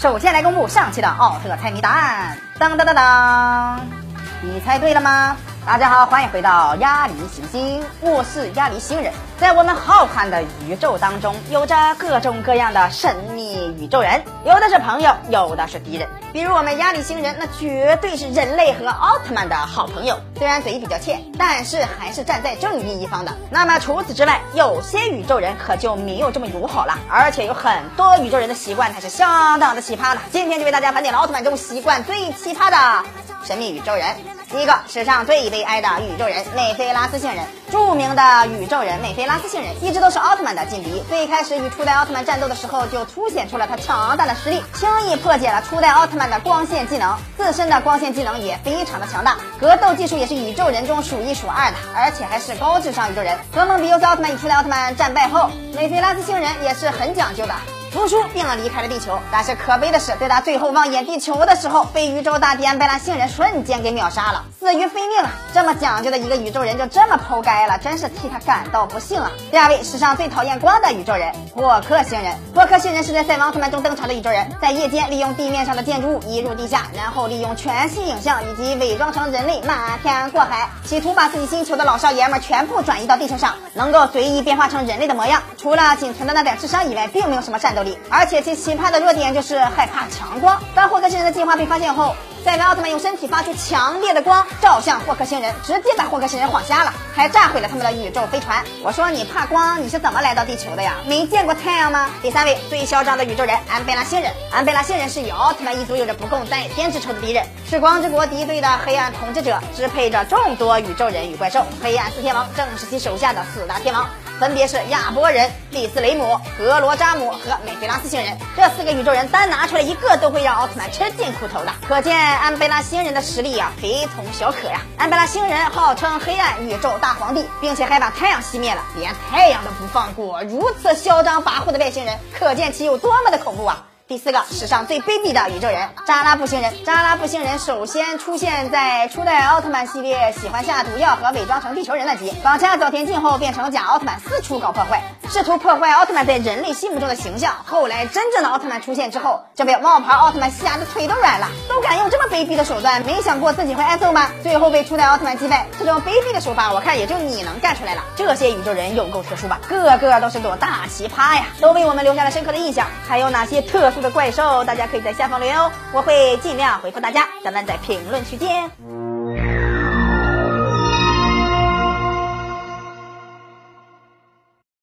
首先来公布上期的奥特猜谜答案，当当当当，你猜对了吗？大家好，欢迎回到鸭梨行星，我是鸭梨星人。在我们浩瀚的宇宙当中，有着各种各样的神秘宇宙人，有的是朋友，有的是敌人。比如我们鸭梨星人，那绝对是人类和奥特曼的好朋友。虽然嘴比较欠，但是还是站在正义一方的。那么除此之外，有些宇宙人可就没有这么友好了，而且有很多宇宙人的习惯还是相当的奇葩的。今天就为大家盘点了奥特曼中习惯最奇葩的神秘宇宙人。第一个，史上最悲哀的宇宙人美菲拉斯星人。著名的宇宙人美菲拉斯星人一直都是奥特曼的劲敌。最开始与初代奥特曼战斗的时候，就凸显出了他强大的实力，轻易破解了初代奥特曼的光线技能，自身的光线技能也非常的强大，格斗技术也是宇宙人中数一数二的，而且还是高智商宇宙人。和蒙比优斯奥特曼与初代奥特曼战败后，美菲拉斯星人也是很讲究的。图书并离开了地球，但是可悲的是，在他最后望眼地球的时候，被宇宙大帝安贝拉星人瞬间给秒杀了，死于非命啊！这么讲究的一个宇宙人就这么抛该了，真是替他感到不幸啊！第二位，史上最讨厌光的宇宙人霍克星人。霍克星人是在赛文奥特曼中登场的宇宙人，在夜间利用地面上的建筑物移入地下，然后利用全息影像以及伪装成人类瞒天过海，企图把自己星球的老少爷们全部转移到地球上，能够随意变化成人类的模样。除了仅存的那点智商以外，并没有什么战斗。而且其奇葩的弱点就是害怕强光。当霍克星人的计划被发现后，赛文奥特曼用身体发出强烈的光照向霍克星人，直接把霍克星人晃瞎了，还炸毁了他们的宇宙飞船。我说你怕光，你是怎么来到地球的呀？没见过太阳吗？第三位最嚣张的宇宙人安贝拉星人。安贝拉星人是与奥特曼一族有着不共戴天之仇的敌人，是光之国敌对的黑暗统治者，支配着众多宇宙人与怪兽。黑暗四天王正是其手下的四大天王。分别是亚波人、利斯雷姆、格罗扎姆和美菲拉斯星人，这四个宇宙人单拿出来一个都会让奥特曼吃尽苦头的。可见安贝拉星人的实力啊，非同小可呀！安贝拉星人号称黑暗宇宙大皇帝，并且还把太阳熄灭了，连太阳都不放过。如此嚣张跋扈的外星人，可见其有多么的恐怖啊！第四个，史上最卑鄙的宇宙人扎拉布星人。扎拉布星人首先出现在初代奥特曼系列，喜欢下毒药和伪装成地球人的集，绑架早田进后变成假奥特曼，四处搞破坏，试图破坏奥特曼在人类心目中的形象。后来真正的奥特曼出现之后，这被冒牌奥特曼吓得腿都软了，都敢用这么卑鄙的手段，没想过自己会挨揍吗？最后被初代奥特曼击败，这种卑鄙的手法，我看也就你能干出来了。这些宇宙人有够特殊吧？个个都是朵大奇葩呀，都为我们留下了深刻的印象。还有哪些特殊？的怪兽，大家可以在下方留言哦，我会尽量回复大家。咱们在评论区见。